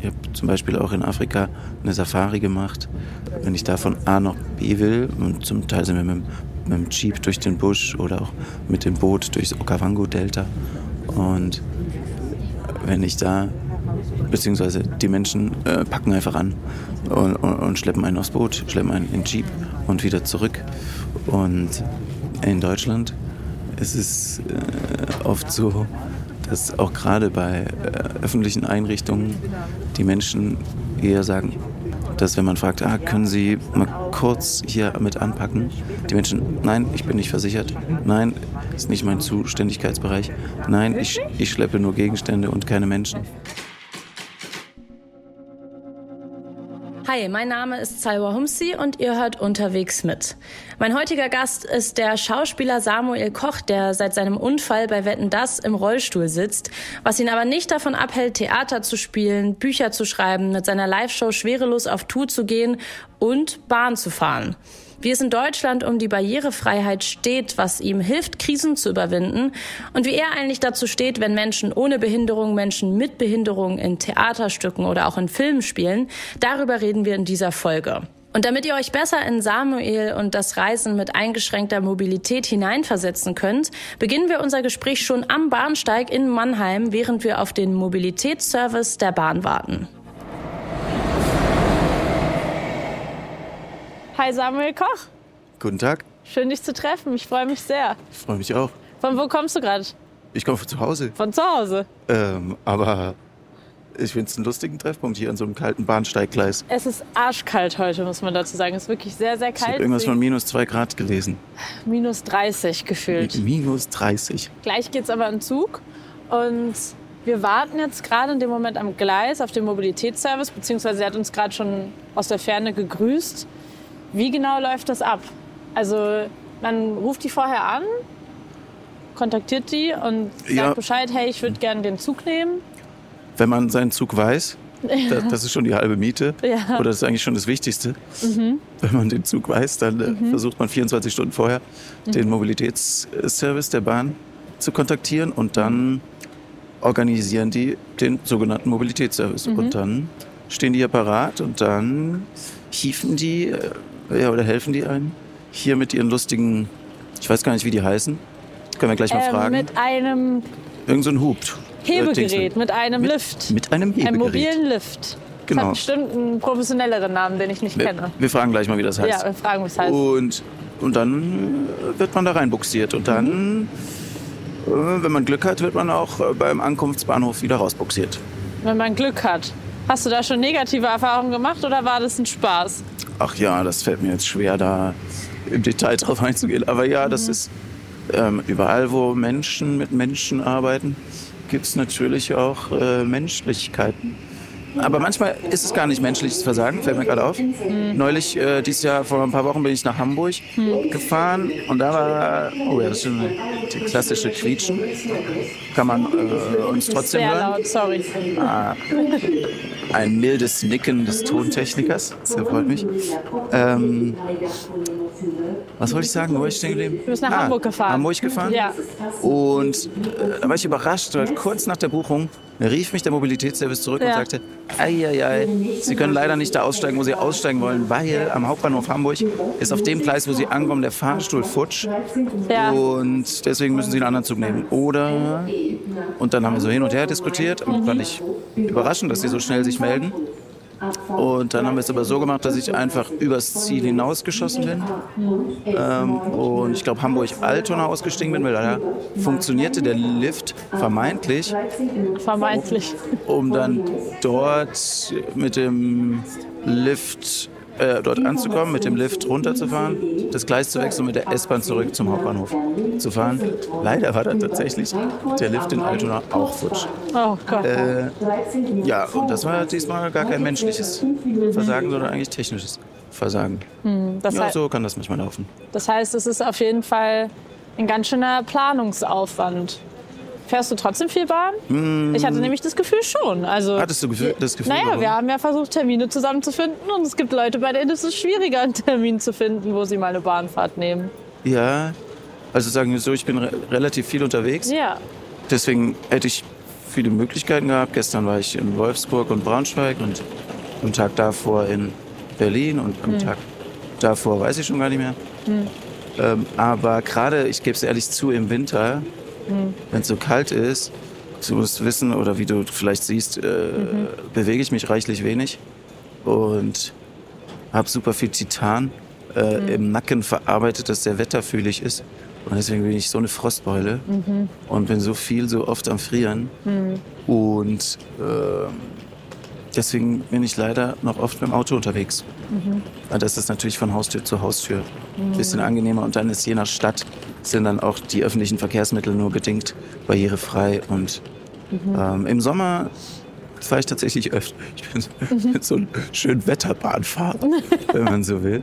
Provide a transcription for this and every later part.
Ich habe zum Beispiel auch in Afrika eine Safari gemacht. Wenn ich da von A nach B will, und zum Teil sind wir mit, mit dem Jeep durch den Busch oder auch mit dem Boot durchs Okavango-Delta. Und wenn ich da, beziehungsweise die Menschen äh, packen einfach an und, und, und, schleppen einen aufs Boot, schleppen einen in den Jeep und wieder zurück. Und in Deutschland ist es äh, oft so, dass auch gerade bei äh, öffentlichen Einrichtungen die Menschen eher sagen, dass wenn man fragt, ah, können Sie mal kurz hier mit anpacken, die Menschen, nein, ich bin nicht versichert, nein, ist nicht mein Zuständigkeitsbereich, nein, ich, ich schleppe nur Gegenstände und keine Menschen. Hi, mein Name ist Salwa Humsi und ihr hört unterwegs mit. Mein heutiger Gast ist der Schauspieler Samuel Koch, der seit seinem Unfall bei Wetten Das im Rollstuhl sitzt, was ihn aber nicht davon abhält, Theater zu spielen, Bücher zu schreiben, mit seiner Live-Show schwerelos auf Tour zu gehen und Bahn zu fahren wie es in Deutschland um die Barrierefreiheit steht, was ihm hilft, Krisen zu überwinden und wie er eigentlich dazu steht, wenn Menschen ohne Behinderung, Menschen mit Behinderung in Theaterstücken oder auch in Filmen spielen. Darüber reden wir in dieser Folge. Und damit ihr euch besser in Samuel und das Reisen mit eingeschränkter Mobilität hineinversetzen könnt, beginnen wir unser Gespräch schon am Bahnsteig in Mannheim, während wir auf den Mobilitätsservice der Bahn warten. Hi Samuel Koch. Guten Tag. Schön dich zu treffen. Ich freue mich sehr. Ich freue mich auch. Von wo kommst du gerade? Ich komme von zu Hause. Von zu Hause? Ähm, aber ich finde es einen lustigen Treffpunkt hier an so einem kalten Bahnsteiggleis. Es ist arschkalt heute, muss man dazu sagen. Es ist wirklich sehr, sehr kalt. Ich habe irgendwas von minus zwei Grad gelesen. Minus 30 gefühlt. Minus 30. Gleich geht es aber im Zug und wir warten jetzt gerade in dem Moment am Gleis auf den Mobilitätsservice, beziehungsweise er hat uns gerade schon aus der Ferne gegrüßt. Wie genau läuft das ab? Also man ruft die vorher an, kontaktiert die und sagt ja. Bescheid, hey, ich würde gerne den Zug nehmen. Wenn man seinen Zug weiß, das, das, ist schon die halbe Miete. Ja. Oder das ist eigentlich schon das Wichtigste. Mhm. Wenn man den Zug weiß, dann äh, mhm. versucht man 24 Stunden vorher mhm. den Mobilitätsservice der Bahn zu kontaktieren und dann organisieren die den sogenannten Mobilitätsservice. Und mhm. dann stehen die hier parat und dann hieven die äh, ja, oder helfen die einem? Hier mit ihren lustigen, ich weiß gar nicht, wie die heißen. Können wir gleich mal ähm, fragen. Mit einem. Irgend so ein Hub. Hebegerät, mit einem mit, Lift. Mit einem Hebegerät. Einem mobilen Lift. Genau. Das hat bestimmt einen professionelleren Namen, den ich nicht wir, kenne. Wir fragen gleich mal, wie das heißt. Ja, wir fragen, wie es heißt. Und, und dann wird man da reinbuxiert. Und dann, mhm. wenn man Glück hat, wird man auch äh, beim Ankunftsbahnhof wieder rausbuxiert. Wenn man Glück hat. Hast du da schon negative Erfahrungen gemacht oder war das ein Spaß? Ach ja, das fällt mir jetzt schwer, da im Detail drauf einzugehen. Aber ja, das mhm. ist ähm, überall, wo Menschen mit Menschen arbeiten, gibt es natürlich auch äh, Menschlichkeiten. Aber manchmal ist es gar nicht menschliches Versagen, fällt mir gerade auf. Mhm. Neulich, äh, dieses Jahr, vor ein paar Wochen, bin ich nach Hamburg mhm. gefahren und da war, oh ja, das ist schon die klassische Quietschen. Kann man äh, uns trotzdem Sehr hören. laut, sorry. Ah, ein mildes Nicken des Tontechnikers, das freut mich. Ähm, was wollte ich sagen? Wo war ich stehen geblieben? Du bist nach ah, Hamburg gefahren. Hamburg gefahren? Ja. Und äh, da war ich überrascht, weil kurz nach der Buchung rief mich der Mobilitätsservice zurück ja. und sagte, ei, Sie können leider nicht da aussteigen, wo Sie aussteigen wollen, weil am Hauptbahnhof Hamburg ist auf dem Gleis, wo Sie ankommen, der Fahrstuhl futsch. Ja. Und deswegen müssen Sie einen anderen Zug nehmen. Oder, und dann haben wir so hin und her diskutiert und fand ich überraschend, dass Sie so schnell sich melden. Und dann haben wir es aber so gemacht, dass ich einfach übers Ziel hinausgeschossen bin. Ähm, und ich glaube, Hamburg-Altona ausgestiegen bin, weil da funktionierte der Lift vermeintlich. Vermeintlich. Um, um dann dort mit dem Lift äh, dort anzukommen, mit dem Lift runterzufahren, das Gleis zu wechseln und mit der S-Bahn zurück zum Hauptbahnhof zu fahren. Leider war da tatsächlich der Lift in Altona auch futsch. Oh Gott. Äh, ja, und das war diesmal gar kein menschliches Versagen, sondern eigentlich technisches Versagen. Hm, ja, so kann das manchmal laufen. Das heißt, es ist auf jeden Fall ein ganz schöner Planungsaufwand. Fährst du trotzdem viel Bahn? Mm. Ich hatte nämlich das Gefühl schon. Also, Hattest du das Gefühl? Naja, warum? wir haben ja versucht, Termine zusammenzufinden und es gibt Leute, bei denen ist es schwieriger, einen Termin zu finden, wo sie mal eine Bahnfahrt nehmen. Ja, also sagen wir so, ich bin re relativ viel unterwegs. Ja. Deswegen hätte ich viele Möglichkeiten gehabt. Gestern war ich in Wolfsburg und Braunschweig und am Tag davor in Berlin und am Tag davor weiß ich schon gar nicht mehr. Ähm, aber gerade, ich gebe es ehrlich zu, im Winter, wenn es so kalt ist, du musst wissen, oder wie du vielleicht siehst, äh, bewege ich mich reichlich wenig und habe super viel Titan äh, im Nacken verarbeitet, das sehr wetterfühlig ist. Und deswegen bin ich so eine Frostbeule und bin so viel, so oft am Frieren. Und ähm, deswegen bin ich leider noch oft mit dem Auto unterwegs. Weil Das ist natürlich von Haustür zu Haustür ein bisschen angenehmer. Und dann ist je nach Stadt sind dann auch die öffentlichen Verkehrsmittel nur bedingt barrierefrei. Und ähm, im Sommer fahre ich tatsächlich öfter. Ich bin so, so ein schön Wetterbahnfahrer, wenn man so will.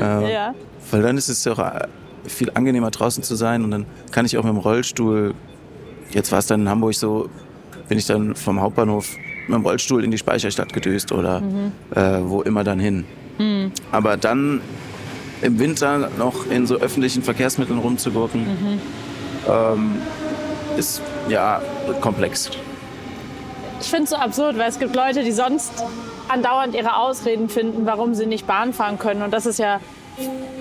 Ähm, Ja. Weil dann ist es ja auch äh, viel angenehmer draußen zu sein und dann kann ich auch mit dem Rollstuhl, jetzt war es dann in Hamburg so, bin ich dann vom Hauptbahnhof mit dem Rollstuhl in die Speicherstadt gedüst oder äh, wo immer dann hin. Aber dann im Winter noch in so öffentlichen Verkehrsmitteln rumzugurken, ähm, ist ja komplex. Ich finde es so absurd, weil es gibt Leute, die sonst andauernd ihre Ausreden finden, warum sie nicht Bahn fahren können. Und das ist ja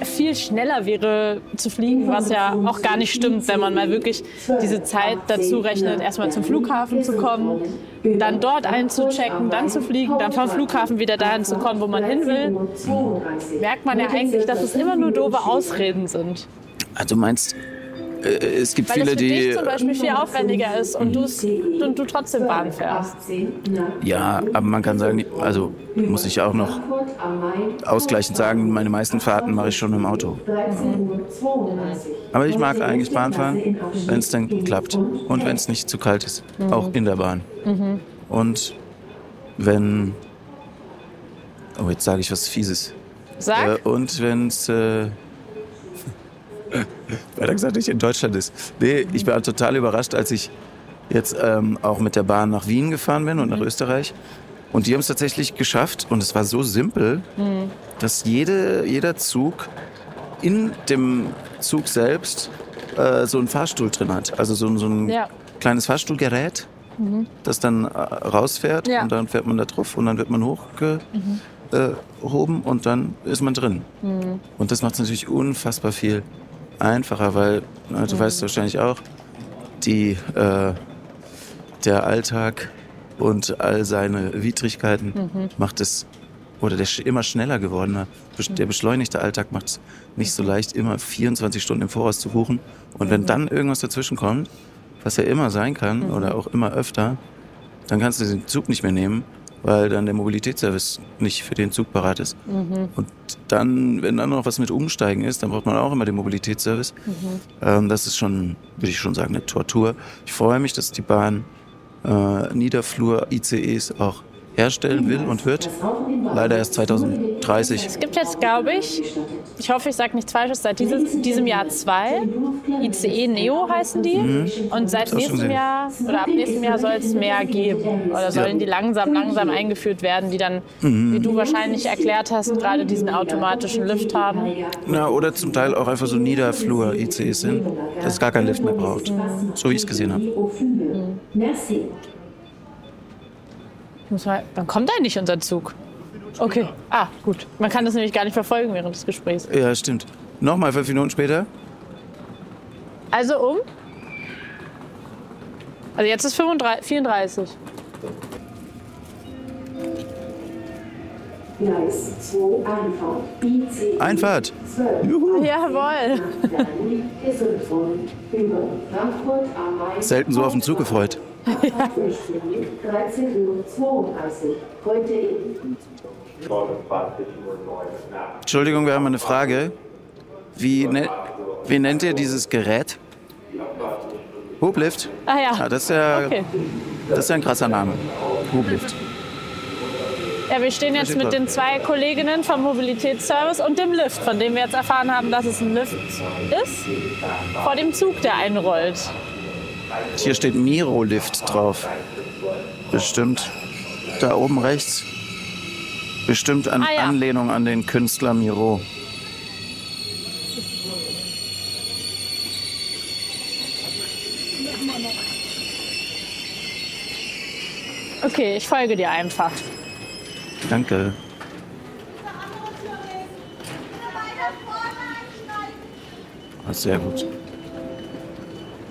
viel schneller wäre zu fliegen, was ja auch gar nicht stimmt, wenn man mal wirklich diese Zeit dazu rechnet, erstmal zum Flughafen zu kommen, dann dort einzuchecken, dann zu fliegen, dann vom Flughafen wieder dahin zu kommen, wo man hin will. Merkt man ja eigentlich, dass es immer nur doofe Ausreden sind. Also du meinst, äh, es gibt Weil viele, es für die... dich zum Beispiel viel aufwendiger ist und, du's, und du trotzdem Bahn fährst. Ja, aber man kann sagen, also muss ich auch noch ausgleichend sagen, meine meisten Fahrten mache ich schon im Auto. Aber ich mag eigentlich Bahn fahren, wenn es dann klappt und wenn es nicht zu kalt ist, auch in der Bahn. Und wenn, oh jetzt sage ich was Fieses. Sag. Äh, und wenn es, äh, weiter gesagt, nicht in Deutschland ist. Nee, ich war total überrascht, als ich jetzt ähm, auch mit der Bahn nach Wien gefahren bin und nach Österreich. Und die haben es tatsächlich geschafft und es war so simpel, dass jede, jeder Zug in dem Zug selbst äh, so einen Fahrstuhl drin hat. Also so, ein- so ein Ja. kleines Fahrstuhlgerät, das dann äh, rausfährt Ja. und dann fährt man da drauf und dann wird man hochgehoben äh, hoben und dann ist man drin. Und das macht es natürlich unfassbar viel einfacher, weil na, du weißt wahrscheinlich auch, die, äh, der Alltag und all seine Widrigkeiten macht es, oder der immer schneller gewordene, besch- der beschleunigte Alltag macht es nicht so leicht, immer 24 Stunden im Voraus zu buchen. Und wenn dann irgendwas dazwischen kommt, was ja immer sein kann oder auch immer öfter, dann kannst du den Zug nicht mehr nehmen, weil dann der Mobilitätsservice nicht für den Zug parat ist. Und dann, wenn dann noch was mit Umsteigen ist, dann braucht man auch immer den Mobilitätsservice. Ähm, das ist schon, würde ich schon sagen, eine Tortur. Ich freue mich, dass die Bahn äh, Niederflur-ICEs auch herstellen will und wird. Leider erst 2030. Es gibt jetzt, glaube ich, ich hoffe, ich sage nichts Falsches, seit dieses, diesem Jahr zwei. ICE Neo heißen die. Und seit nächstem. Jahr oder ab nächstem Jahr soll es mehr geben. Oder sollen die langsam, langsam eingeführt werden, die dann, wie du wahrscheinlich erklärt hast, gerade diesen automatischen Lift haben. Ja, oder zum Teil auch einfach so Niederflur-ICEs sind, dass es gar keinen Lift mehr braucht. So wie ich es gesehen habe. Merci. Muss mal, wann kommt eigentlich unser Zug? Okay. Ah, gut. Man kann das nämlich gar nicht verfolgen während des Gesprächs. Ja, stimmt. Nochmal fünf Minuten später. Also um? Also jetzt ist 35, 34. Gleis 2 Einfahrt. 12. Juhu. Jawohl. Über Frankfurt am Main. Selten so auf den Zug gefreut. 13.32 Uhr. Heute Entschuldigung, wir haben eine Frage. Wie, ne wie nennt ihr dieses Gerät? Hublift? Ah Ja, ja. das ist ja, Okay. das ist ja ein krasser Name. Hublift. Ja, wir stehen jetzt mit den zwei Kolleginnen vom Mobilitätsservice und dem Lift, von dem wir jetzt erfahren haben, dass es ein Lift ist, vor dem Zug, der einrollt. Hier steht Miro-Lift drauf. Bestimmt da oben rechts. Bestimmt an Ah, ja. Anlehnung an den Künstler Miro. Okay, ich folge dir einfach. Danke. Ah, Sehr gut.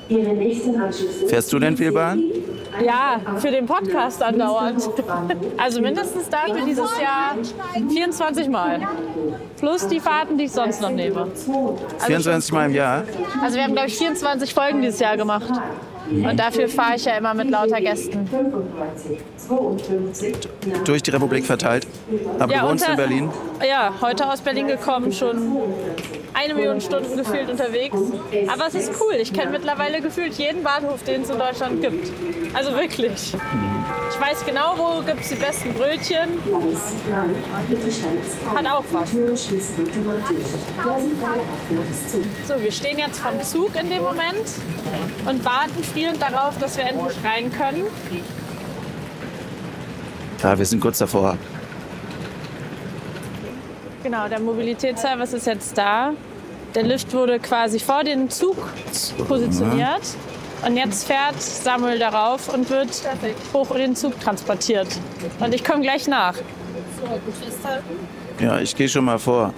Ihre nächsten Anschlüsse. Fährst du denn viel Bahn? Ja, für den Podcast andauernd. Also mindestens dafür dieses Jahr 24 Mal. Plus die Fahrten, die ich sonst noch nehme. 24 Mal im Jahr? Also wir haben, glaube ich, 24 Folgen dieses Jahr gemacht. Und dafür fahre ich ja immer mit lauter Gästen. 35, 52, Durch die Republik verteilt. Aber du wohnst in Berlin? Ja, heute aus Berlin gekommen, schon eine Million Stunden gefühlt unterwegs. Aber es ist cool. Ich kenne mittlerweile gefühlt jeden Bahnhof, den es in Deutschland gibt. Also wirklich. Ich weiß genau, wo gibt es die besten Brötchen. Gleis 3, bitte Schnellst. Hat auch was. So, wir stehen jetzt vom Zug in dem Moment und warten spielend darauf, dass wir endlich rein können. Ja, wir sind kurz davor. Genau, der Mobilitätsservice ist jetzt da. Der Lift wurde quasi vor den Zug positioniert. Und jetzt fährt Samuel darauf und wird hoch in den Zug transportiert. Und ich komme gleich nach. Ja, ich gehe schon mal vor.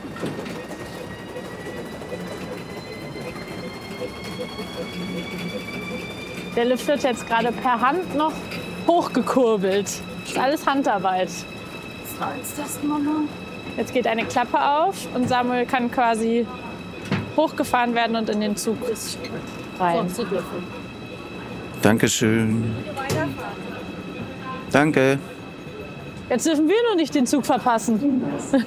Der Lift wird jetzt gerade per Hand noch hochgekurbelt. Das ist alles Handarbeit. Jetzt geht eine Klappe auf und Samuel kann quasi hochgefahren werden und in den Zug rein. Dankeschön. Danke. Jetzt dürfen wir nur nicht den Zug verpassen.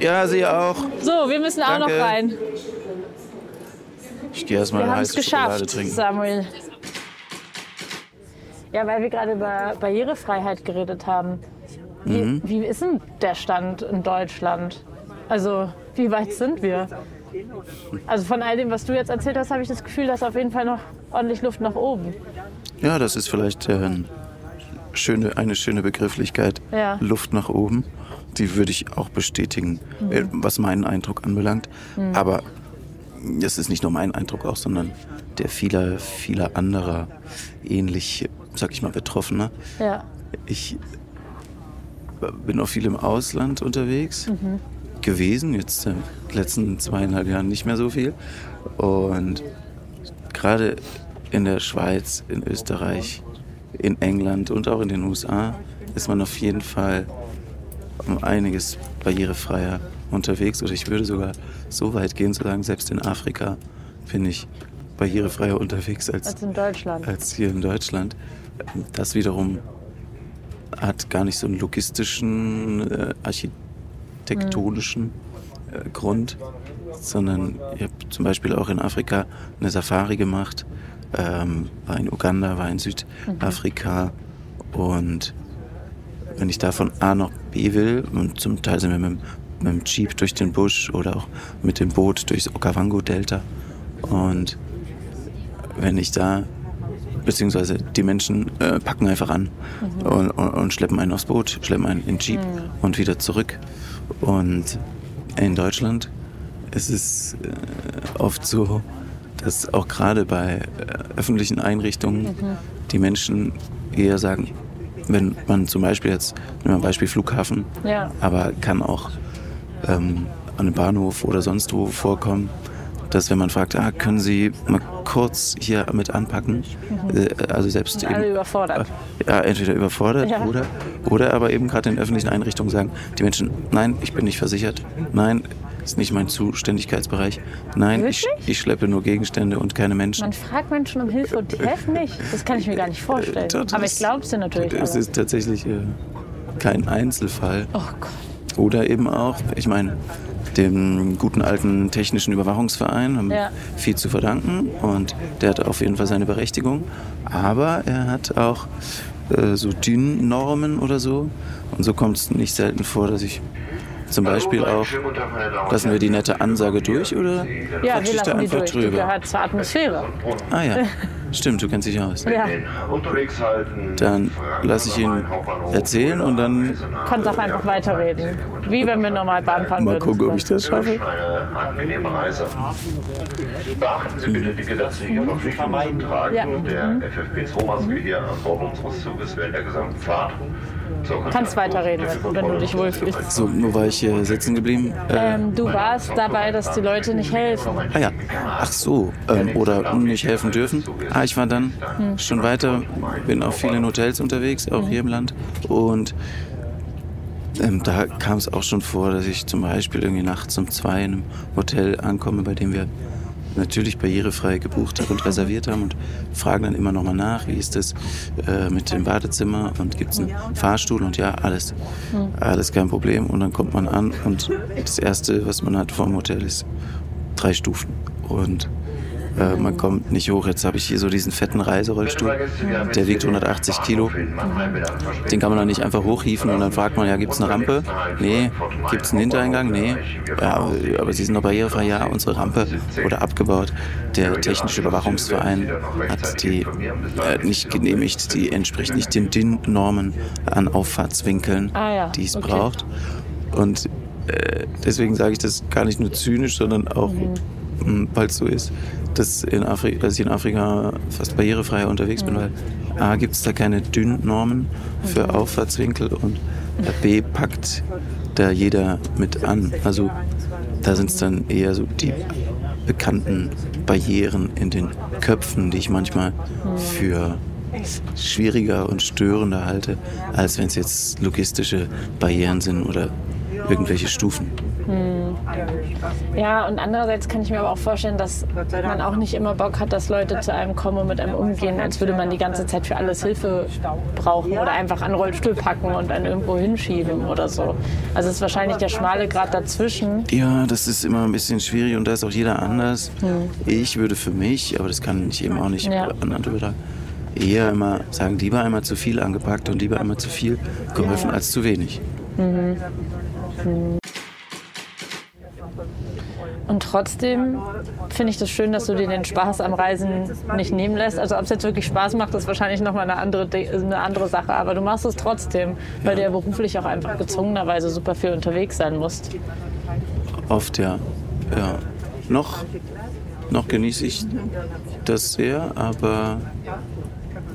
Ja, Sie auch. So, wir müssen auch Danke. noch rein. Ich gehe erstmal Wir eine heiße Schokolade geschafft, trinken. Samuel. Ja, weil wir gerade über Barrierefreiheit geredet haben. Wie, Mhm. wie ist denn der Stand in Deutschland? Also, wie weit sind wir? Also von all dem, was du jetzt erzählt hast, habe ich das Gefühl, dass auf jeden Fall noch ordentlich Luft nach oben. Ja, das ist vielleicht äh, ein schöne, eine schöne Begrifflichkeit. Ja. Luft nach oben. Die würde ich auch bestätigen, äh, was meinen Eindruck anbelangt. Aber das ist nicht nur mein Eindruck auch, sondern der vieler, vieler anderer ähnlich, sag ich mal, Betroffener. Ja. Ich bin auch viel im Ausland unterwegs gewesen, jetzt in den letzten zweieinhalb Jahren nicht mehr so viel. Und gerade in der Schweiz, in Österreich, in England und auch in den USA ist man auf jeden Fall um einiges barrierefreier unterwegs. Oder ich würde sogar so weit gehen zu sagen, selbst in Afrika bin ich barrierefreier unterwegs als, Als in Deutschland. als hier in Deutschland. Das wiederum hat gar nicht so einen logistischen, äh, architektonischen äh, Grund, sondern ich habe zum Beispiel auch in Afrika eine Safari gemacht, ähm, war in Uganda, war in Südafrika und wenn ich da von A nach B will und zum Teil sind wir mit, mit dem Jeep durch den Busch oder auch mit dem Boot durchs Okavango-Delta und wenn ich da, beziehungsweise die Menschen äh, packen einfach an und, und, und schleppen einen aufs Boot, schleppen einen in den Jeep und wieder zurück. Und in Deutschland ist es äh, oft so, dass auch gerade bei äh, öffentlichen Einrichtungen die Menschen eher sagen, wenn man zum Beispiel jetzt, nehmen wir ein Beispiel Flughafen, Ja. aber kann auch ähm, an einem Bahnhof oder sonst wo vorkommen, dass wenn man fragt, ah, können Sie mal kurz hier mit anpacken, äh, also selbst eben, überfordert. ja, entweder überfordert Ja. oder, oder aber eben gerade in öffentlichen Einrichtungen sagen die Menschen, nein, ich bin nicht versichert, nein, ist nicht mein Zuständigkeitsbereich, nein, ich, ich schleppe nur Gegenstände und keine Menschen. Man fragt Menschen um Hilfe und die helfen nicht. Das kann ich mir gar nicht vorstellen. Äh, das- Aber ich glaube es dir natürlich. Es aber- ist tatsächlich äh, kein Einzelfall. Oh Gott. Oder eben auch, ich meine, dem guten alten technischen Überwachungsverein haben Ja. viel zu verdanken und der hat auf jeden Fall seine Berechtigung. Aber er hat auch äh, so DIN-Normen oder so. Und so kommt es nicht selten vor, dass ich zum Beispiel auch, lassen wir die nette Ansage durch oder Ja, wir ich da lassen die einfach durch. Drüber? gehört zur Atmosphäre. Ah ja, stimmt, du kennst dich aus. Ja, Unterwegs halten. Dann lasse ich ihn erzählen und dann kannst auch einfach weiterreden. Wie wenn wir normal Bahn fahren mal würden. gucken, ob ich das schaffe. Eine angenehme Reise. Beachten Sie bitte die gesetzliche Verpflichtung zum Tragen der FFP2-Maske hier an Bord unseres Zuges während der gesamten Fahrt. Kannst weiterreden, wenn du dich wohlfühlst. So, wo war ich hier sitzen geblieben? Äh, Ähm, du warst dabei, dass die Leute nicht helfen. ah ja, ach so, ähm, oder nicht helfen dürfen. Ah, ich war dann schon weiter, bin auf vielen Hotels unterwegs, auch hier im Land. Und ähm, da kam es auch schon vor, dass ich zum Beispiel irgendwie nachts um zwei in einem Hotel ankomme, bei dem wir natürlich barrierefrei gebucht haben und reserviert haben und fragen dann immer noch mal nach, wie ist das äh, mit dem Badezimmer und gibt es einen Fahrstuhl und ja, alles, alles kein Problem. Und dann kommt man an und das Erste, was man hat vom Hotel ist drei Stufen und äh, man kommt nicht hoch. Jetzt habe ich hier so diesen fetten Reiserollstuhl, der wiegt 180 Kilo. Den kann man dann nicht einfach hochhieven und dann fragt man, ja, gibt es eine Rampe? Nee. Gibt es einen Hintereingang? Nee. Ja, aber Sie sind noch barrierefrei? Ja, unsere Rampe wurde abgebaut. Der Technische Überwachungsverein hat die äh, nicht genehmigt. Die entspricht nicht den DIN-Normen an Auffahrtswinkeln, Ah ja, die es okay. braucht. Und äh, deswegen sage ich das gar nicht nur zynisch, sondern auch, Mhm. Weil es so ist, dass, in Afri dass ich in Afrika fast barrierefrei unterwegs bin, weil A, gibt es da keine DIN-Normen für Mhm. Auffahrtswinkel und B, packt da jeder mit an. Also da sind es dann eher so die bekannten Barrieren in den Köpfen, die ich manchmal Mhm. für schwieriger und störender halte, als wenn es jetzt logistische Barrieren sind oder irgendwelche Stufen. Ja, und andererseits kann ich mir aber auch vorstellen, dass man auch nicht immer Bock hat, dass Leute zu einem kommen und mit einem umgehen, als würde man die ganze Zeit für alles Hilfe brauchen oder einfach an den Rollstuhl packen und dann irgendwo hinschieben oder so. Also es ist wahrscheinlich der schmale Grad dazwischen. Ja, das ist immer ein bisschen schwierig und da ist auch jeder anders. Ich würde für mich, aber das kann ich eben auch nicht Ja. anderen übertragen, eher immer sagen, lieber einmal zu viel angepackt und lieber einmal zu viel geholfen als zu wenig. Und trotzdem finde ich das schön, dass du dir den Spaß am Reisen nicht nehmen lässt. Also ob es jetzt wirklich Spaß macht, ist wahrscheinlich nochmal eine andere, De- eine andere Sache. Aber du machst es trotzdem, weil du ja beruflich auch einfach gezwungenerweise super viel unterwegs sein musst. Oft ja. ja. Noch, noch genieße ich das sehr, aber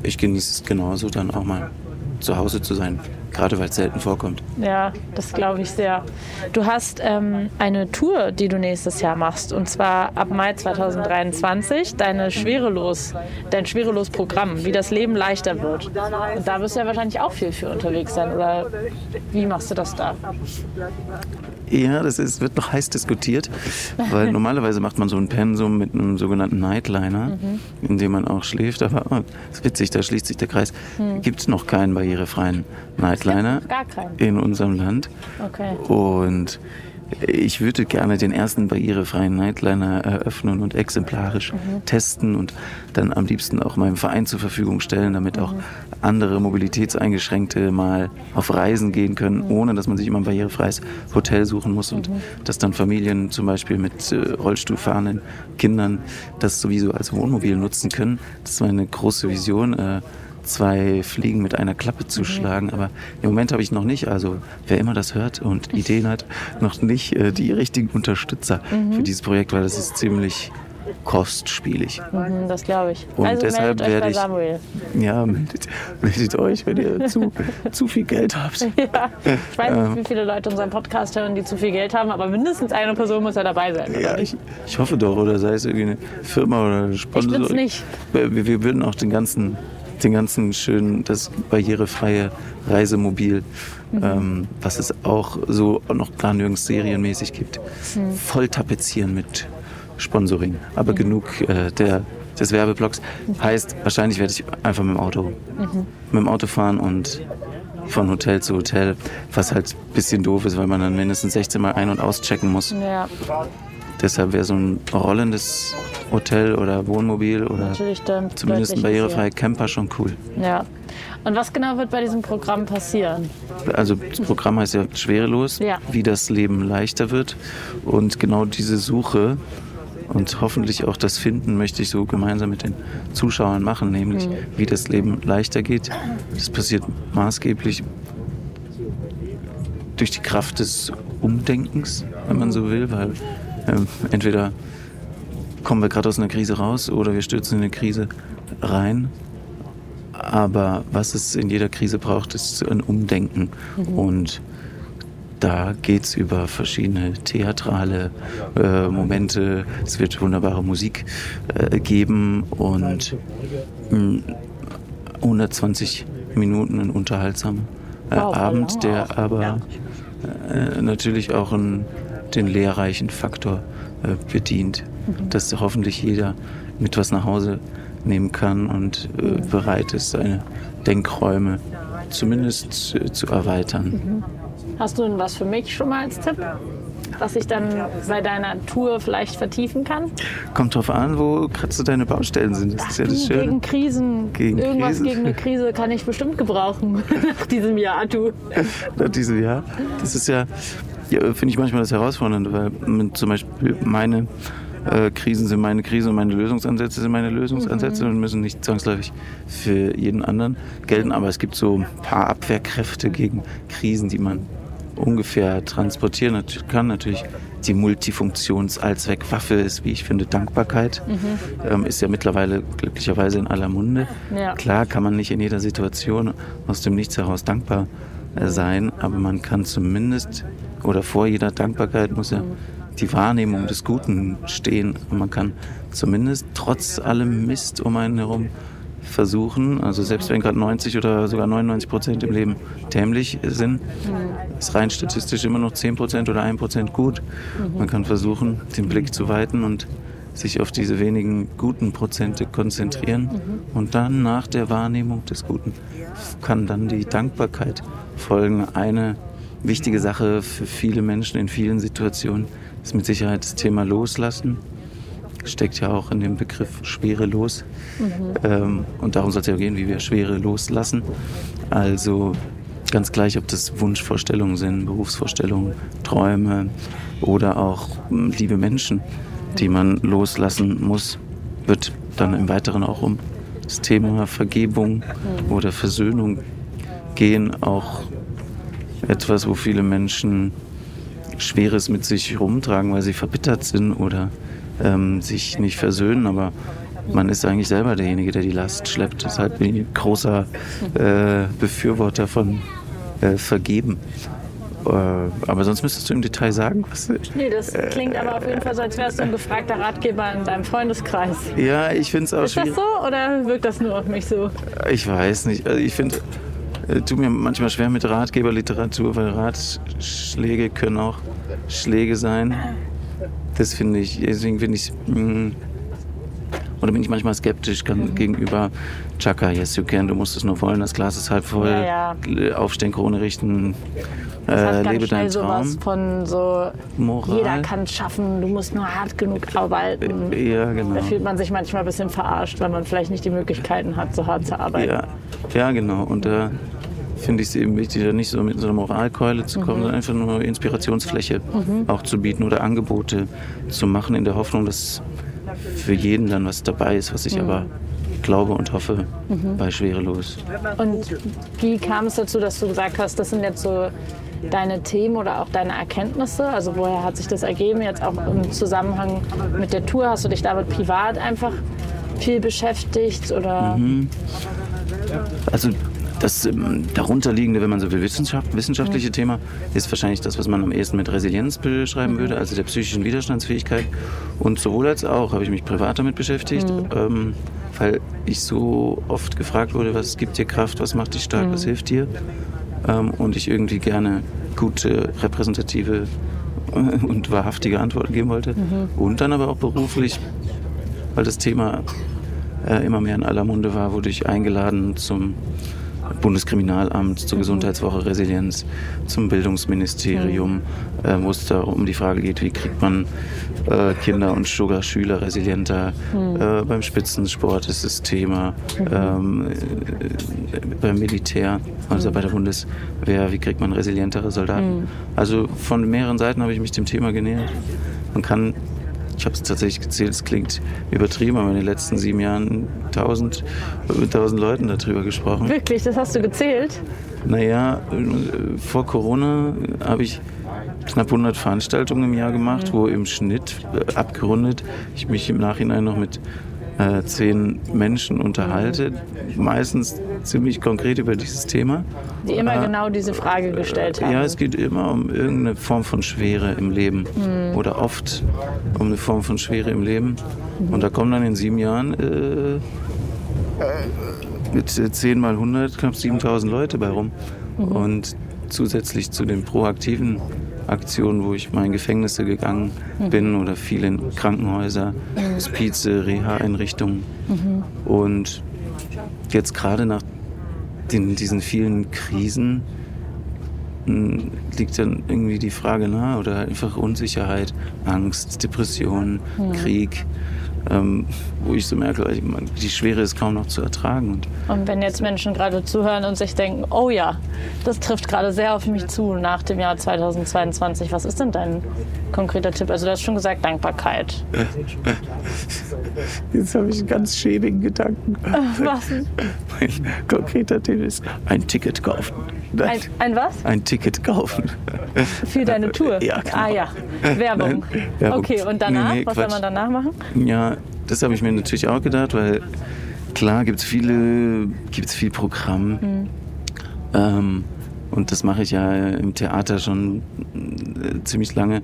ich genieße es genauso, dann auch mal zu Hause zu sein. Gerade weil es selten vorkommt. Ja, das glaube ich sehr. Du hast ähm, eine Tour, die du nächstes Jahr machst, und zwar ab Mai 2023, deine Schwerelos, dein Schwerelos-Programm, wie das Leben leichter wird. Und da wirst du ja wahrscheinlich auch viel für unterwegs sein, oder wie machst du das da? Ja, das ist, wird noch heiß diskutiert, weil normalerweise macht man so ein Pensum mit einem sogenannten Nightliner, in dem man auch schläft. Aber oh, ist witzig, da schließt sich der Kreis. Gibt es noch keinen barrierefreien Nightliner Gar keinen. in unserem Land. Okay. Und ich würde gerne den ersten barrierefreien Nightliner eröffnen und exemplarisch testen und dann am liebsten auch meinem Verein zur Verfügung stellen, damit auch andere Mobilitätseingeschränkte mal auf Reisen gehen können, ohne dass man sich immer ein barrierefreies Hotel suchen muss und dass dann Familien zum Beispiel mit äh, Rollstuhlfahrenden Kindern das sowieso als Wohnmobil nutzen können. Das ist meine große Vision. Äh, zwei Fliegen mit einer Klappe zu schlagen. Aber im Moment habe ich noch nicht, also wer immer das hört und Ideen hat, noch nicht äh, die richtigen Unterstützer für dieses Projekt, weil das ist ziemlich kostspielig. Mhm, das glaube ich. Und also deshalb meldet euch werde ich- Samuel. Ja, meldet, meldet euch, wenn ihr zu, zu viel Geld habt. Ja. Ich weiß nicht, wie viele Leute unseren Podcast hören, die zu viel Geld haben, aber mindestens eine Person muss ja dabei sein. Ja, ich, ich hoffe doch, oder sei es irgendwie eine Firma oder ein Sponsor. Ich nicht. Wir, wir würden auch den ganzen, den ganzen schönen, das barrierefreie Reisemobil, Mhm. ähm, was es auch so noch gar nirgends serienmäßig gibt, Mhm. voll tapezieren mit Sponsoring. Aber Mhm. genug äh, der, des Werbeblocks. Heißt, wahrscheinlich werde ich einfach mit dem Auto, Mhm. mit dem Auto fahren und von Hotel zu Hotel, was halt ein bisschen doof ist, weil man dann mindestens 16 Mal ein- und auschecken muss. Ja. Deshalb wäre so ein rollendes Hotel oder Wohnmobil oder zumindest ein barrierefreier Camper schon cool. Ja. Und was genau wird bei diesem Programm passieren? Also das Programm heißt ja schwerelos, Ja. wie das Leben leichter wird. Und genau diese Suche und hoffentlich auch das Finden möchte ich so gemeinsam mit den Zuschauern machen, nämlich wie das Leben leichter geht. Das passiert maßgeblich durch die Kraft des Umdenkens, wenn man so will, weil ähm, entweder kommen wir gerade aus einer Krise raus oder wir stürzen in eine Krise rein. Aber was es in jeder Krise braucht, ist ein Umdenken. Und da geht es über verschiedene theatrale äh, Momente. Es wird wunderbare Musik äh, geben und mh, 120 Minuten ein unterhaltsamer äh, Wow, Abend, der aber äh, natürlich auch einen, den lehrreichen Faktor äh, bedient, dass hoffentlich jeder mit was nach Hause nehmen kann und äh, bereit ist, seine Denkräume zumindest äh, zu erweitern. Hast du denn was für mich schon mal als Tipp? Was ich dann bei deiner Tour vielleicht vertiefen kann? Kommt drauf an, wo gerade so deine Baustellen sind. Das ist ja das Du, Schöne. gegen Krisen. Gegen Irgendwas Krisen. gegen eine Krise kann ich bestimmt gebrauchen nach diesem Jahr, du. nach diesem Jahr. Das ist ja, ja finde ich manchmal das Herausfordernde, weil zum Beispiel meine äh, Krisen sind meine Krisen und meine Lösungsansätze sind meine Lösungsansätze und müssen nicht zwangsläufig für jeden anderen gelten. Aber es gibt so ein paar Abwehrkräfte gegen Krisen, die man ungefähr transportieren kann. Natürlich die Multifunktions-Allzweckwaffe ist, wie ich finde, Dankbarkeit. Ähm, ist ja mittlerweile glücklicherweise in aller Munde. Ja. Klar kann man nicht in jeder Situation aus dem Nichts heraus dankbar äh, sein, aber man kann zumindest oder vor jeder Dankbarkeit muss ja die Wahrnehmung des Guten stehen. Und man kann zumindest trotz allem Mist um einen herum versuchen, also selbst wenn gerade 90 oder sogar 99 Prozent im Leben dämlich sind, ist rein statistisch immer noch 10 Prozent oder 1 Prozent gut. Man kann versuchen, den Blick zu weiten und sich auf diese wenigen guten Prozente konzentrieren und dann nach der Wahrnehmung des Guten kann dann die Dankbarkeit folgen. Eine wichtige Sache für viele Menschen in vielen Situationen ist mit Sicherheit das Thema Loslassen. Steckt ja auch in dem Begriff Schwere los. Ähm, und darum soll es ja gehen, wie wir Schwere loslassen. Also ganz gleich, ob das Wunschvorstellungen sind, Berufsvorstellungen, Träume oder auch hm, liebe Menschen, die man loslassen muss, wird dann im Weiteren auch um das Thema Vergebung oder Versöhnung gehen. Auch etwas, wo viele Menschen Schweres mit sich rumtragen, weil sie verbittert sind oder ähm, sich nicht versöhnen, aber man ist eigentlich selber derjenige, der die Last schleppt. Deshalb bin ich ein großer äh, Befürworter von äh, Vergeben. Äh, aber sonst müsstest du im Detail sagen, was. Nee, das klingt aber auf jeden Fall so, als wärst du ein gefragter Ratgeber in deinem Freundeskreis. Ja, ich finde es auch Ist das so oder wirkt das nur auf mich so? Ich weiß nicht. Also ich finde, äh, tut mir manchmal schwer mit Ratgeberliteratur, weil Ratschläge können auch Schläge sein. Das finde ich, deswegen finde ich, mh, oder bin ich manchmal skeptisch kann, gegenüber Chaka, yes you can, du musst es nur wollen, das Glas ist halb voll, Ja, aufstehen, Krone richten, Das äh, ganz lebe deinen sowas Traum. von so, Moral. jeder kann es schaffen, du musst nur hart genug arbeiten. Ja, genau. Da fühlt man sich manchmal ein bisschen verarscht, weil man vielleicht nicht die Möglichkeiten hat, so hart zu arbeiten. Ja, ja genau. Und da finde ich es eben wichtig, da nicht so mit so einer Moralkeule zu kommen, sondern einfach nur Inspirationsfläche auch zu bieten oder Angebote zu machen, in der Hoffnung, dass für jeden dann was dabei ist, was ich aber glaube und hoffe bei Schwerelos. Und wie kam es dazu, dass du gesagt hast, das sind jetzt so deine Themen oder auch deine Erkenntnisse? Also woher hat sich das ergeben? Jetzt auch im Zusammenhang mit der Tour, hast du dich damit privat einfach viel beschäftigt oder? Also das ähm, darunterliegende, wenn man so will, Wissenschaft, wissenschaftliche Thema ist wahrscheinlich das, was man am ehesten mit Resilienz beschreiben würde, also der psychischen Widerstandsfähigkeit. Und sowohl als auch habe ich mich privat damit beschäftigt, ähm, weil ich so oft gefragt wurde, was gibt dir Kraft, was macht dich stark, was hilft dir? Ähm, und ich irgendwie gerne gute, repräsentative äh, und wahrhaftige Antworten geben wollte. Und dann aber auch beruflich, weil das Thema äh, immer mehr in aller Munde war, wurde ich eingeladen zum Bundeskriminalamt, zur Gesundheitswoche Resilienz, zum Bildungsministerium, äh, wo es da um die Frage geht, wie kriegt man äh, Kinder und sogar Schüler resilienter. Äh, beim Spitzensport ist das Thema, ähm, äh, beim Militär, also bei der Bundeswehr, wie kriegt man resilientere Soldaten. Also von mehreren Seiten habe ich mich dem Thema genähert. Man kann ich habe es tatsächlich gezählt, es klingt übertrieben, aber in den letzten sieben Jahren tausend, mit tausend Leuten darüber gesprochen. Wirklich, das hast du gezählt? Naja, vor Corona habe ich knapp 100 Veranstaltungen im Jahr gemacht, wo im Schnitt äh, abgerundet ich mich im Nachhinein noch mit äh, zehn Menschen unterhalte, meistens ziemlich konkret über dieses Thema. Die immer genau diese Frage gestellt haben. Ja, es geht immer um irgendeine Form von Schwere im Leben oder oft um eine Form von Schwere im Leben. Und da kommen dann in sieben Jahren äh, mit äh, 10 mal 100 knapp 7000 Leute bei rum. Und zusätzlich zu den proaktiven Aktionen, wo ich mal in Gefängnisse gegangen bin oder viel in Krankenhäuser, Hospize, Reha-Einrichtungen. Und jetzt gerade nach den, diesen vielen Krisen mh, liegt dann irgendwie die Frage nahe oder einfach Unsicherheit, Angst, Depression, Krieg, ähm, wo ich so merke, meine, die Schwere ist kaum noch zu ertragen. Und Und wenn jetzt Menschen gerade zuhören und sich denken, oh ja, das trifft gerade sehr auf mich zu nach dem Jahr 2022, was ist denn dein konkreter Tipp? Also du hast schon gesagt Dankbarkeit. jetzt habe ich einen ganz schäbigen Gedanken. Was? Mein konkreter Tipp ist, ein Ticket kaufen. Ein, ein was? Ein Ticket kaufen. Für deine Tour? Ja, genau. Ah ja, Werbung. Nein, Werbung. Okay, und danach? Nee, nee, was soll man danach machen? Ja, das habe ich mir natürlich auch gedacht, weil klar gibt es viele, gibt's viel Programm. Ähm, und das mache ich ja im Theater schon äh, ziemlich lange.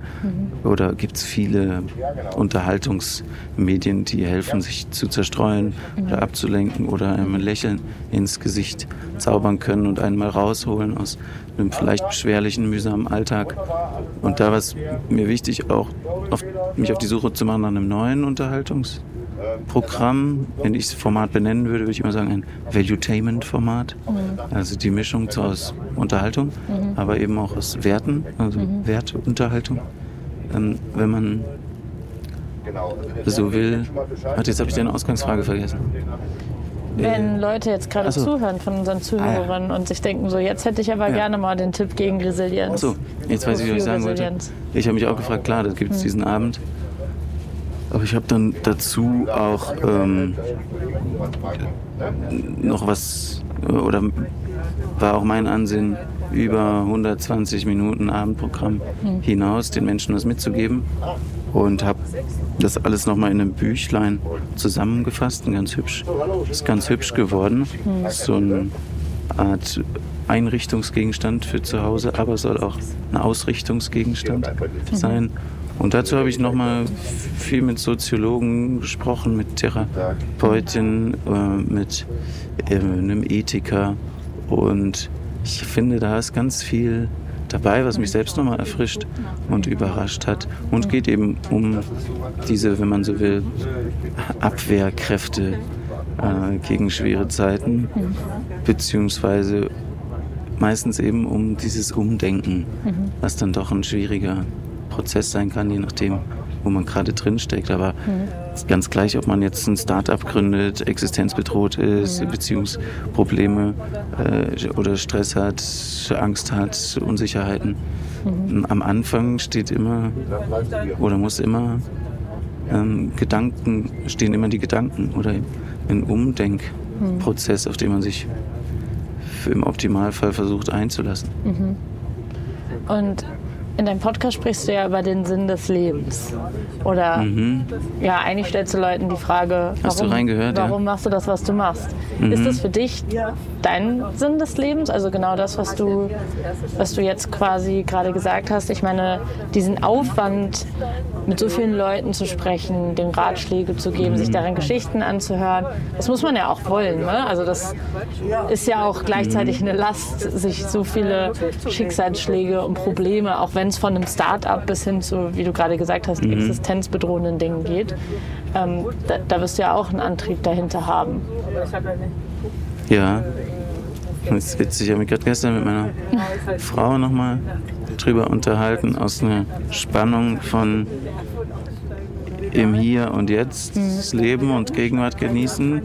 Oder gibt es viele Unterhaltungsmedien, die helfen, sich zu zerstreuen oder abzulenken oder einem ein Lächeln ins Gesicht zaubern können und einen mal rausholen aus einem vielleicht beschwerlichen, mühsamen Alltag. Und da war es mir wichtig, auch auf, mich auf die Suche zu machen nach einem neuen Unterhaltungsprogramm. Wenn ich das Format benennen würde, würde ich immer sagen ein Valutainment-Format. Also die Mischung aus Unterhaltung, aber eben auch aus Werten, also Wertunterhaltung. Ähm, wenn man so will. Warte, jetzt habe ich deine Ausgangsfrage vergessen. Wenn Leute jetzt gerade so. zuhören von unseren Zuhörern und sich denken, so jetzt hätte ich aber Ja. gerne mal den Tipp gegen Resilienz. Achso, jetzt weiß ich, was ich sagen wollte. Resilienz. Ich habe mich auch gefragt, klar, das gibt es diesen Abend. Aber ich habe dann dazu auch ähm, noch was, äh, oder war auch mein Ansinnen, über 120 Minuten Abendprogramm hinaus den Menschen was mitzugeben. Und habe das alles nochmal in einem Büchlein zusammengefasst, und ganz hübsch. Ist ganz hübsch geworden. So eine Art Einrichtungsgegenstand für zu Hause, aber es soll auch ein Ausrichtungsgegenstand sein. Und dazu habe ich nochmal viel mit Soziologen gesprochen, mit Therapeutinnen, äh, mit äh, einem Ethiker. Und ich finde, da ist ganz viel dabei, was mich selbst nochmal erfrischt und überrascht hat. Und geht eben um diese, wenn man so will, Abwehrkräfte äh, gegen schwere Zeiten, beziehungsweise meistens eben um dieses Umdenken, was dann doch ein schwieriger Prozess sein kann, je nachdem, wo man gerade drin steckt. Aber ist ganz gleich, ob man jetzt ein Start-up gründet, existenzbedroht ist, Beziehungsprobleme äh, oder Stress hat, Angst hat, Unsicherheiten. Am Anfang steht immer oder muss immer ähm, Gedanken, stehen immer die Gedanken oder ein Umdenkprozess, auf den man sich im Optimalfall versucht einzulassen. Und in deinem Podcast sprichst du ja über den Sinn des Lebens. Oder ja, eigentlich stellst du Leuten die Frage, Mhm. Warum, reingehört, ja? Mhm. warum machst du das, was du machst? Ist das für dich dein Sinn des Lebens? Also genau das, was du, was du jetzt quasi gerade gesagt hast. Ich meine, diesen Aufwand, mit so vielen Leuten zu sprechen, den Ratschläge zu geben, Mhm. sich deren Geschichten anzuhören, das muss man ja auch wollen. Ne? Also das ist ja auch gleichzeitig Mhm. eine Last, sich so viele Schicksalsschläge und Probleme, auch wenn es von einem Start-up bis hin zu, wie du gerade gesagt hast, Mhm. existenzbedrohenden Dingen geht, ähm, da, da wirst du ja auch einen Antrieb dahinter haben. Ja, Das ist witzig, ich habe mich gerade gestern mit meiner Frau nochmal drüber unterhalten, aus einer Spannung von im Hier und Jetzt leben und Gegenwart genießen,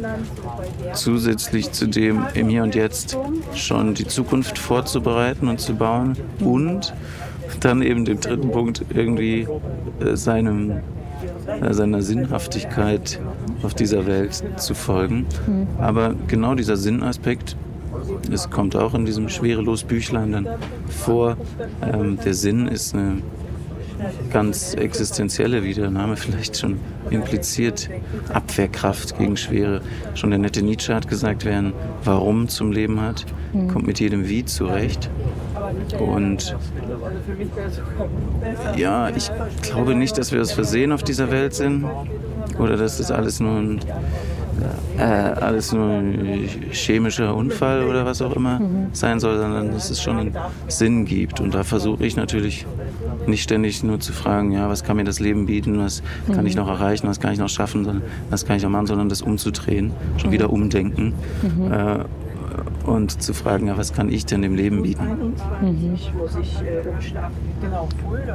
zusätzlich zu dem im Hier und Jetzt schon die Zukunft vorzubereiten und zu bauen und dann eben den dritten Punkt irgendwie äh, seinem, äh, seiner Sinnhaftigkeit auf dieser Welt zu folgen. Aber genau dieser Sinnaspekt, es kommt auch in diesem schwerelos Büchlein dann vor, ähm, der Sinn ist eine ganz existenzielle, wie der Name vielleicht schon impliziert, Abwehrkraft gegen Schwere. Schon der nette Nietzsche hat gesagt, wer ein Warum zum Leben hat, kommt mit jedem Wie zurecht. Und ja, ich glaube nicht, dass wir aus Versehen auf dieser Welt sind oder dass das alles nur ein, äh, alles nur ein chemischer Unfall oder was auch immer sein soll, sondern dass es schon einen Sinn gibt. Und da versuche ich natürlich nicht ständig nur zu fragen, ja, was kann mir das Leben bieten, was kann ich noch erreichen, was kann ich noch schaffen, sondern was kann ich noch machen, sondern das umzudrehen, schon wieder umdenken. Äh, und zu fragen, ja, was kann ich denn dem Leben bieten?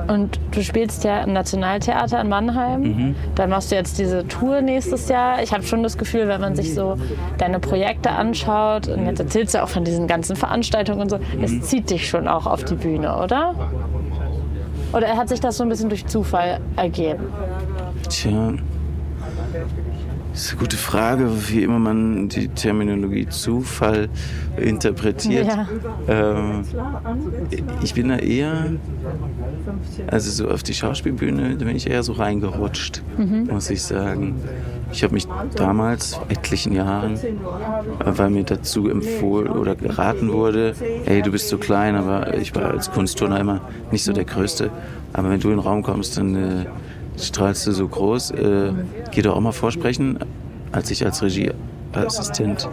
Und du spielst ja im Nationaltheater in Mannheim. Mhm. Dann machst du jetzt diese Tour nächstes Jahr. Ich habe schon das Gefühl, wenn man sich so deine Projekte anschaut, und jetzt erzählst du auch von diesen ganzen Veranstaltungen und so, Mhm. es zieht dich schon auch auf die Bühne, oder? Oder hat sich das so ein bisschen durch Zufall ergeben? Tja, das ist eine gute Frage, wie immer man die Terminologie Zufall interpretiert. Ja. Ähm, ich bin da eher, also so auf die Schauspielbühne, da bin ich eher so reingerutscht, muss ich sagen. Ich habe mich damals, vor etlichen Jahren, weil mir dazu empfohlen oder geraten wurde, ey, du bist so klein, aber ich war als Kunstturner immer nicht so der Größte. Aber wenn du in den Raum kommst, dann äh, strahlst du so groß. Äh, geh doch auch mal vorsprechen. Als ich als Regieassistent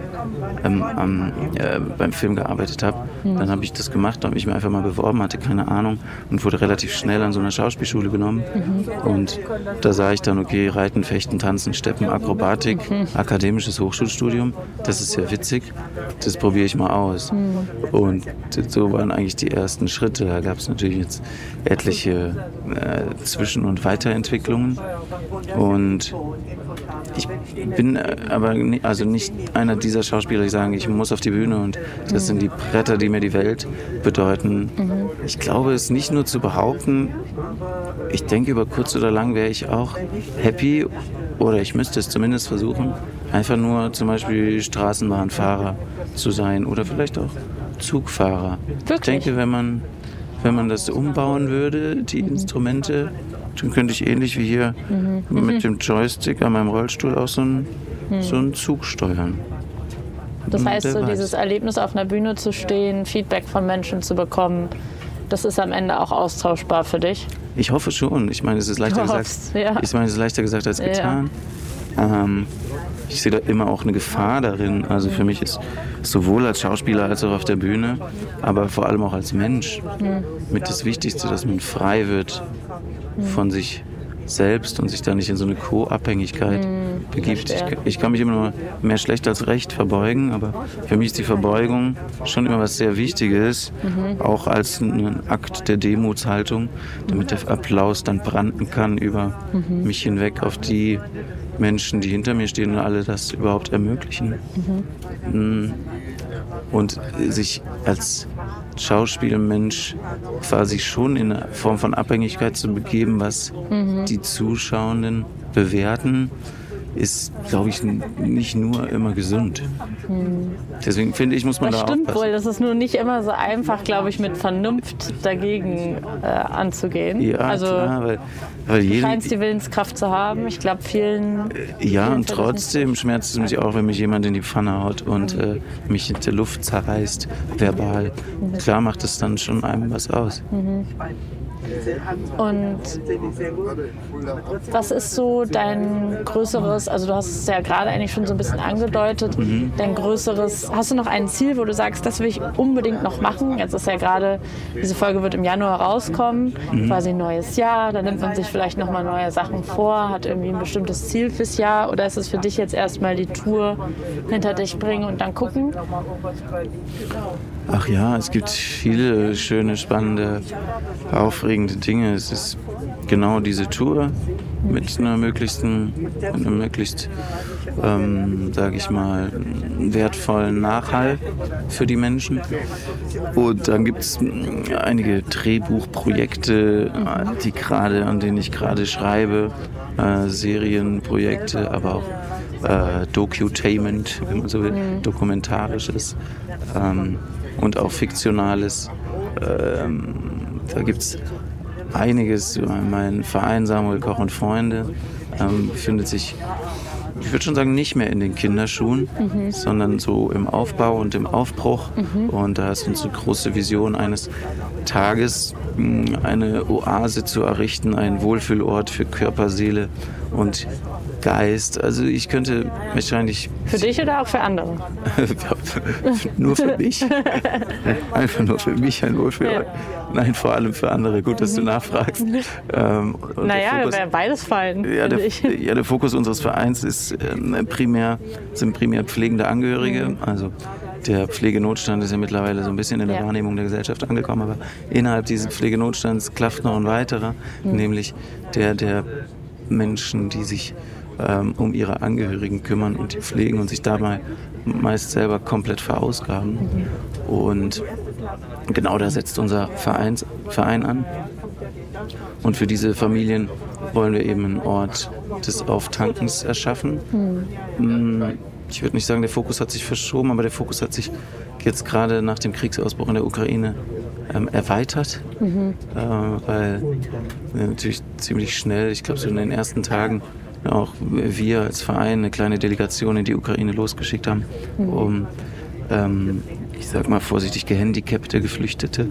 ähm, am, äh, beim Film gearbeitet habe, dann habe ich das gemacht, habe ich mir einfach mal beworben, hatte keine Ahnung und wurde relativ schnell an so einer Schauspielschule genommen. Und da sah ich dann, okay, Reiten, Fechten, Tanzen, Steppen, Akrobatik, akademisches Hochschulstudium, das ist ja witzig, das probiere ich mal aus. Und so waren eigentlich die ersten Schritte. Da gab es natürlich jetzt etliche äh, Zwischen- und Weiterentwicklungen. Und ich bin äh, aber also nicht einer dieser Schauspieler, die sagen, ich muss auf die Bühne und das sind die Bretter, die mir die Welt bedeuten. Ich glaube, es nicht nur zu behaupten, ich denke, über kurz oder lang wäre ich auch happy oder ich müsste es zumindest versuchen, einfach nur zum Beispiel Straßenbahnfahrer zu sein oder vielleicht auch Zugfahrer. Ich Wirklich? denke, wenn man, wenn man das umbauen würde, die Instrumente, dann könnte ich ähnlich wie hier mit dem Joystick an meinem Rollstuhl auch so einen, so einen Zug steuern. Das Hm, heißt, so dieses Erlebnis auf einer Bühne zu stehen, Feedback von Menschen zu bekommen, das ist am Ende auch austauschbar für dich. Ich hoffe schon. Ich meine, es ist leichter Du gesagt. hoffst, ja. Ich meine, es ist leichter gesagt als getan. Ähm, ich sehe da immer auch eine Gefahr darin. Also für mich ist sowohl als Schauspieler als auch auf der Bühne, aber vor allem auch als Mensch mit das Wichtigste, dass man frei wird von sich selbst und sich da nicht in so eine Co-Abhängigkeit begibt. Ich, ich kann mich immer nur mehr schlecht als recht verbeugen, aber für mich ist die Verbeugung schon immer was sehr Wichtiges, auch als ein Akt der Demutshaltung, damit der Applaus dann branden kann über mich hinweg auf die Menschen, die hinter mir stehen und alle das überhaupt ermöglichen. Mm. Und sich als Schauspielmensch quasi schon in Form von Abhängigkeit zu begeben, was die Zuschauenden bewerten, ist, glaube ich, nicht nur immer gesund. Deswegen finde ich, muss man Das da stimmt aufpassen. wohl. Das ist nur nicht immer so einfach, glaube ich, mit Vernunft dagegen äh, anzugehen. Ja, also klar, weil, weil du jeden, scheinst die Willenskraft zu haben. Ich glaube, vielen. Ja, vielen und trotzdem schmerzt es mich auch, wenn mich jemand in die Pfanne haut und äh, mich in der Luft zerreißt, verbal. Klar macht es dann schon einem was aus. Und was ist so dein größeres, also du hast es ja gerade eigentlich schon so ein bisschen angedeutet, Mhm. dein größeres, hast du noch ein Ziel, wo du sagst, das will ich unbedingt noch machen? Jetzt ist ja gerade, diese Folge wird im Januar rauskommen, Mhm. quasi ein neues Jahr, da nimmt man sich vielleicht nochmal neue Sachen vor, hat irgendwie ein bestimmtes Ziel fürs Jahr oder ist es für dich jetzt erstmal die Tour hinter dich bringen und dann gucken? Ach ja, es gibt viele schöne, spannende, aufregende Dinge. Es ist genau diese Tour mit einer möglichsten, mit einem möglichst, ähm, sage ich mal, wertvollen Nachhall für die Menschen. Und dann gibt es einige Drehbuchprojekte, die gerade, an denen ich gerade schreibe, äh, Serienprojekte, aber auch äh, Docutainment, wenn man so will, dokumentarisches ähm, und auch fiktionales. Ähm, da gibt es einiges. Mein Verein Samuel Koch und Freunde ähm, befindet sich, ich würde schon sagen, nicht mehr in den Kinderschuhen, sondern so im Aufbau und im Aufbruch. Und da ist unsere große Vision eines Tages, eine Oase zu errichten, einen Wohlfühlort für Körper, Seele und Geist. Also ich könnte wahrscheinlich Für dich oder auch für andere? nur für mich. Einfach nur für mich ein Wohlfühlort. Nein, vor allem für andere. Gut, dass du nachfragst. Ähm, Naja, wäre beides fallen. ja, der, ja, der Fokus unseres Vereins ist ähm, primär, sind primär pflegende Angehörige. Mhm. Also der Pflegenotstand ist ja mittlerweile so ein bisschen in der Ja. Wahrnehmung der Gesellschaft angekommen, aber innerhalb dieses Pflegenotstands klafft noch ein weiterer, Mhm. nämlich der der Menschen, die sich ähm, um ihre Angehörigen kümmern und die pflegen und sich dabei meist selber komplett verausgaben. Mhm. Und genau da setzt unser Vereins, Verein an. Und für diese Familien wollen wir eben einen Ort des Auftankens erschaffen. Mm, Ich würde nicht sagen, der Fokus hat sich verschoben, aber der Fokus hat sich jetzt gerade nach dem Kriegsausbruch in der Ukraine ähm, erweitert, äh, weil wir natürlich ziemlich schnell, ich glaube so in den ersten Tagen, auch wir als Verein eine kleine Delegation in die Ukraine losgeschickt haben, um, ähm, ich sag mal vorsichtig, gehandicapte Geflüchtete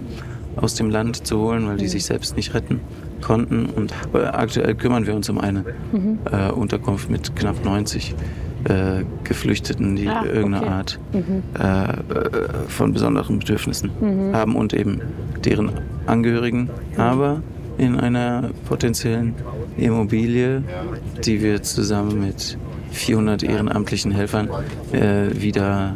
aus dem Land zu holen, weil die sich selbst nicht retten konnten. Und äh, aktuell kümmern wir uns um eine äh, Unterkunft mit knapp 90 äh, Geflüchteten, die Ah, irgendeine okay. Art äh, äh, von besonderen Bedürfnissen haben und eben deren Angehörigen, aber in einer potenziellen Immobilie, die wir zusammen mit 400 ehrenamtlichen Helfern äh, wieder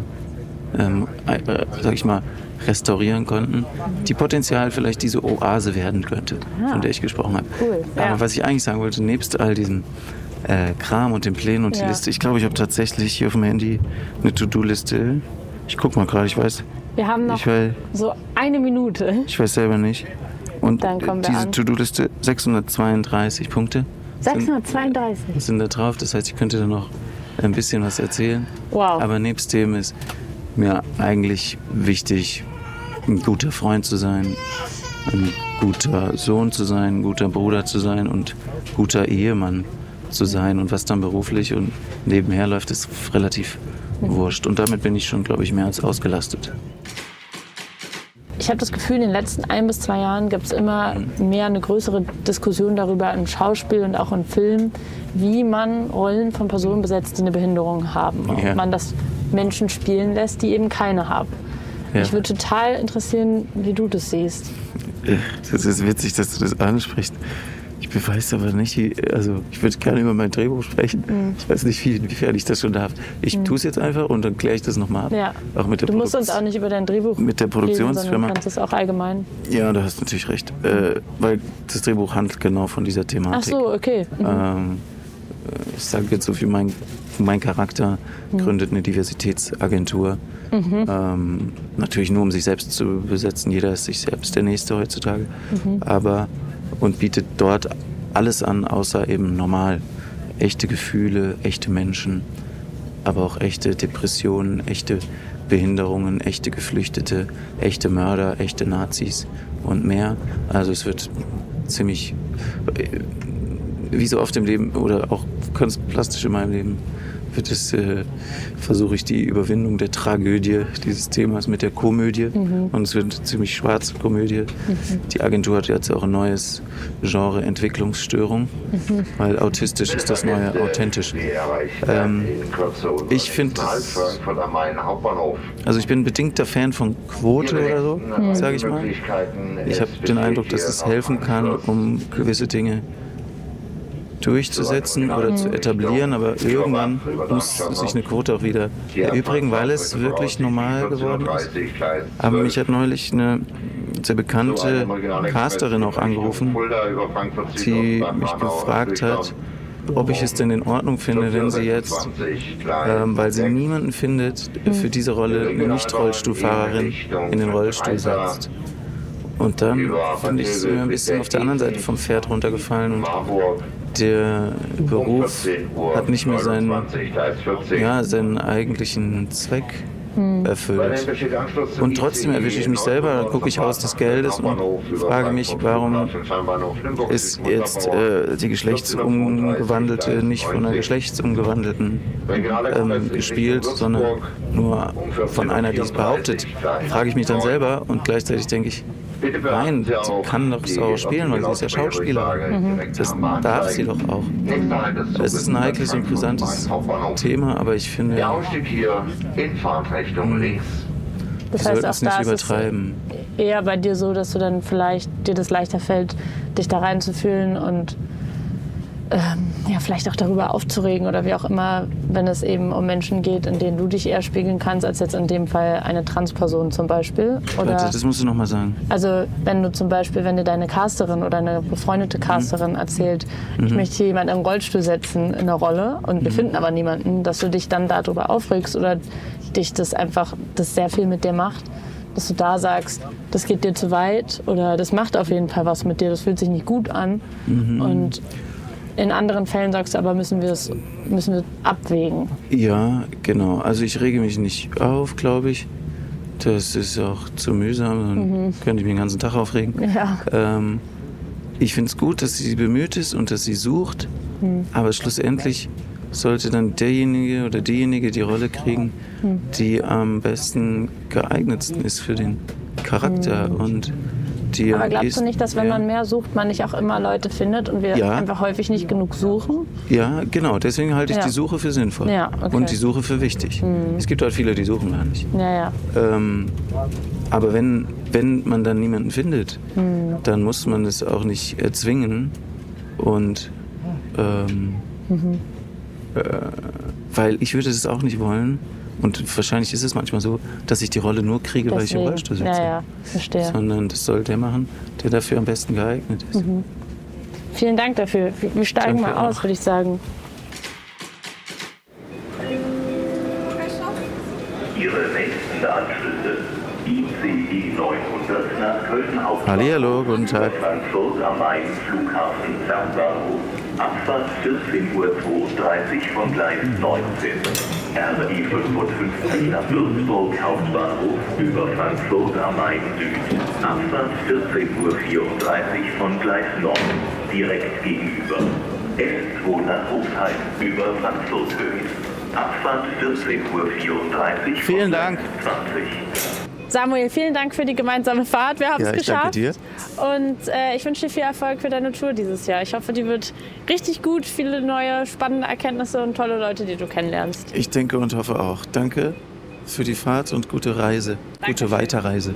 ähm, äh, sag ich mal, restaurieren konnten, die potenziell vielleicht diese Oase werden könnte, von der ich gesprochen habe. Cool, ja. Aber was ich eigentlich sagen wollte, nebst all diesem äh, Kram und den Plänen und die Ja. Liste, ich glaube, ich habe tatsächlich hier auf dem Handy eine To-Do-Liste. Ich guck mal gerade, ich weiß, Wir haben noch ich so eine Minute. ich weiß selber nicht. Und Dann kommen wir diese. To-Do-Liste, 632 Punkte 632. sind da drauf. Das heißt, ich könnte da noch ein bisschen was erzählen. Wow. Aber nebst dem ist mir eigentlich wichtig, ein guter Freund zu sein, ein guter Sohn zu sein, ein guter Bruder zu sein und guter Ehemann zu sein. Und was dann beruflich und nebenher läuft, ist relativ wurscht. Und damit bin ich schon, glaube ich, mehr als ausgelastet. Ich habe das Gefühl, in den letzten ein bis zwei Jahren gibt es immer mehr eine größere Diskussion darüber im Schauspiel und auch im Film, wie man Rollen von Personen besetzt, die eine Behinderung haben. Und Ja. man das Menschen spielen lässt, die eben keine haben. Ja. Mich würde total interessieren, wie du das siehst. Das ist witzig, dass du das ansprichst. Ich weiß aber nicht, wie- also ich würde gerne über mein Drehbuch sprechen. Mhm. Ich weiß nicht, wie, inwiefern ich das schon darf. Ich tue es jetzt einfach und dann kläre ich das nochmal ab. Ja. Auch mit der Du musst uns auch nicht über dein Drehbuch Mit der Produktionsfirma. sondern kannst es auch allgemein. Ja, du hast natürlich recht. Äh, weil das Drehbuch handelt genau von dieser Thematik. Ach so, okay. Mhm. Ähm, äh, ich sage jetzt so viel, mein, mein Charakter Mhm. gründet eine Diversitätsagentur. Ähm, natürlich nur, um sich selbst zu besetzen. Jeder ist sich selbst der Nächste heutzutage. Mhm. Aber und bietet dort alles an, außer eben normal. Echte Gefühle, echte Menschen, aber auch echte Depressionen, echte Behinderungen, echte Geflüchtete, echte Mörder, echte Nazis und mehr. Also es wird ziemlich, äh, wie so oft im Leben oder auch ganz plastisch in meinem Leben, es, äh, versuche ich die Überwindung der Tragödie dieses Themas mit der Komödie. Mhm. Und es wird eine ziemlich schwarze Komödie. Die Agentur hat jetzt auch ein neues Genre Entwicklungsstörung, Mhm. weil autistisch ist das neue authentisch. Ähm, ich finde, also ich bin bedingter Fan von Quote oder so, sage ich mal. Ich habe den Eindruck, dass es helfen kann, um gewisse Dinge durchzusetzen oder zu etablieren, aber irgendwann muss sich eine Quote auch wieder erübrigen, weil es wirklich normal geworden ist. Aber mich hat neulich eine sehr bekannte Casterin auch angerufen, die mich gefragt hat, ob ich es denn in Ordnung finde, wenn sie jetzt, ähm, weil sie niemanden findet, für diese Rolle eine Nicht-Rollstuhlfahrerin in den Rollstuhl setzt. Und dann finde ich es mir ein bisschen auf der anderen Seite vom Pferd runtergefallen und der Beruf hat nicht mehr seinen, ja, seinen eigentlichen Zweck erfüllt. Und trotzdem erwische ich mich selber, dann gucke ich Haus des Geldes und frage mich, warum ist jetzt äh, die Geschlechtsumgewandelte nicht von einer Geschlechtsumgewandelten ähm, gespielt, sondern nur von einer, die es behauptet. Frage ich mich dann selber und gleichzeitig denke ich, Nein, sie kann doch so spielen, weil sie ist ja Schauspielerin. Das darf sie doch auch. Es ist ein heikles und brisantes Thema, aber ich finde, In Fahrtrichtung links. wir Das sollten heißt, es auch nicht da ist es übertreiben. eher bei dir so, dass du dann vielleicht dir das leichter fällt, dich da reinzufühlen und ähm, ja, vielleicht auch darüber aufzuregen oder wie auch immer, wenn es eben um Menschen geht, in denen du dich eher spiegeln kannst, als jetzt in dem Fall eine Transperson zum Beispiel. Oder Warte, das musst du nochmal sagen. also wenn du zum Beispiel, wenn dir deine Casterin oder eine befreundete Casterin erzählt, ich möchte hier jemanden im Rollstuhl setzen in einer Rolle und wir finden aber niemanden, dass du dich dann darüber aufregst oder dich das einfach, das sehr viel mit dir macht, dass du da sagst, das geht dir zu weit oder das macht auf jeden Fall was mit dir, das fühlt sich nicht gut an. Und in anderen Fällen sagst du aber, müssen wir es müssen wir abwägen. Ja, genau. Also ich rege mich nicht auf, glaube ich. Das ist auch zu mühsam, dann könnte ich mich den ganzen Tag aufregen. Ja. Ähm, ich finde es gut, dass sie bemüht ist und dass sie sucht, aber schlussendlich sollte dann derjenige oder diejenige die Rolle kriegen, die am besten geeignetsten ist für den Charakter und die Aber glaubst du ehesten- nicht, dass wenn ja. man mehr sucht, man nicht auch immer Leute findet und wir Ja. einfach häufig nicht genug suchen? Ja, genau. Deswegen halte ich Ja. die Suche für sinnvoll Ja, okay. und die Suche für wichtig. Es gibt halt viele, die suchen gar nicht. Ja, ja. Ähm, aber wenn, wenn man dann niemanden findet, Hm. dann muss man es auch nicht erzwingen. Und ähm, Mhm. äh, weil ich würde es auch nicht wollen. Und wahrscheinlich ist es manchmal so, dass ich die Rolle nur kriege, weil ich im Deswegen. Rollstuhl sitze. Ja, ja, verstehe. Sondern das soll der machen, der dafür am besten geeignet ist. Mhm. Vielen Dank dafür. Wir steigen Danke mal aus, auch. würde ich sagen. Ihre nächsten Anschlüsse. ICE 900 nach Köln. Hallihallo, guten Tag. Frankfurt am Main Flughafen Fernbahnhof. Abfahrt 14.32 Uhr von Gleis 19. RI 55 nach Würzburg Hauptbahnhof über Frankfurt am Main Süd. Abfahrt 14.34 Uhr von Gleis 9 direkt gegenüber. S2 nach Hofheim über Frankfurt Höchst. Abfahrt 14.34 Uhr. Vielen Dank. 20. Samuel, vielen Dank für die gemeinsame Fahrt. Wir haben Ja, es danke geschafft. Und äh, ich wünsche dir viel Erfolg für deine Tour dieses Jahr. Ich hoffe, die wird richtig gut. Viele neue, spannende Erkenntnisse und tolle Leute, die du kennenlernst. Ich denke und hoffe auch. Danke für die Fahrt und gute Reise. Gute Weiterreise.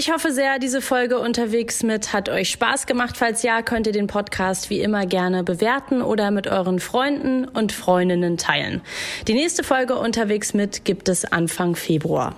Ich hoffe sehr, diese Folge unterwegs mit hat euch Spaß gemacht. Falls ja, könnt ihr den Podcast wie immer gerne bewerten oder mit euren Freunden und Freundinnen teilen. Die nächste Folge unterwegs mit gibt es Anfang Februar.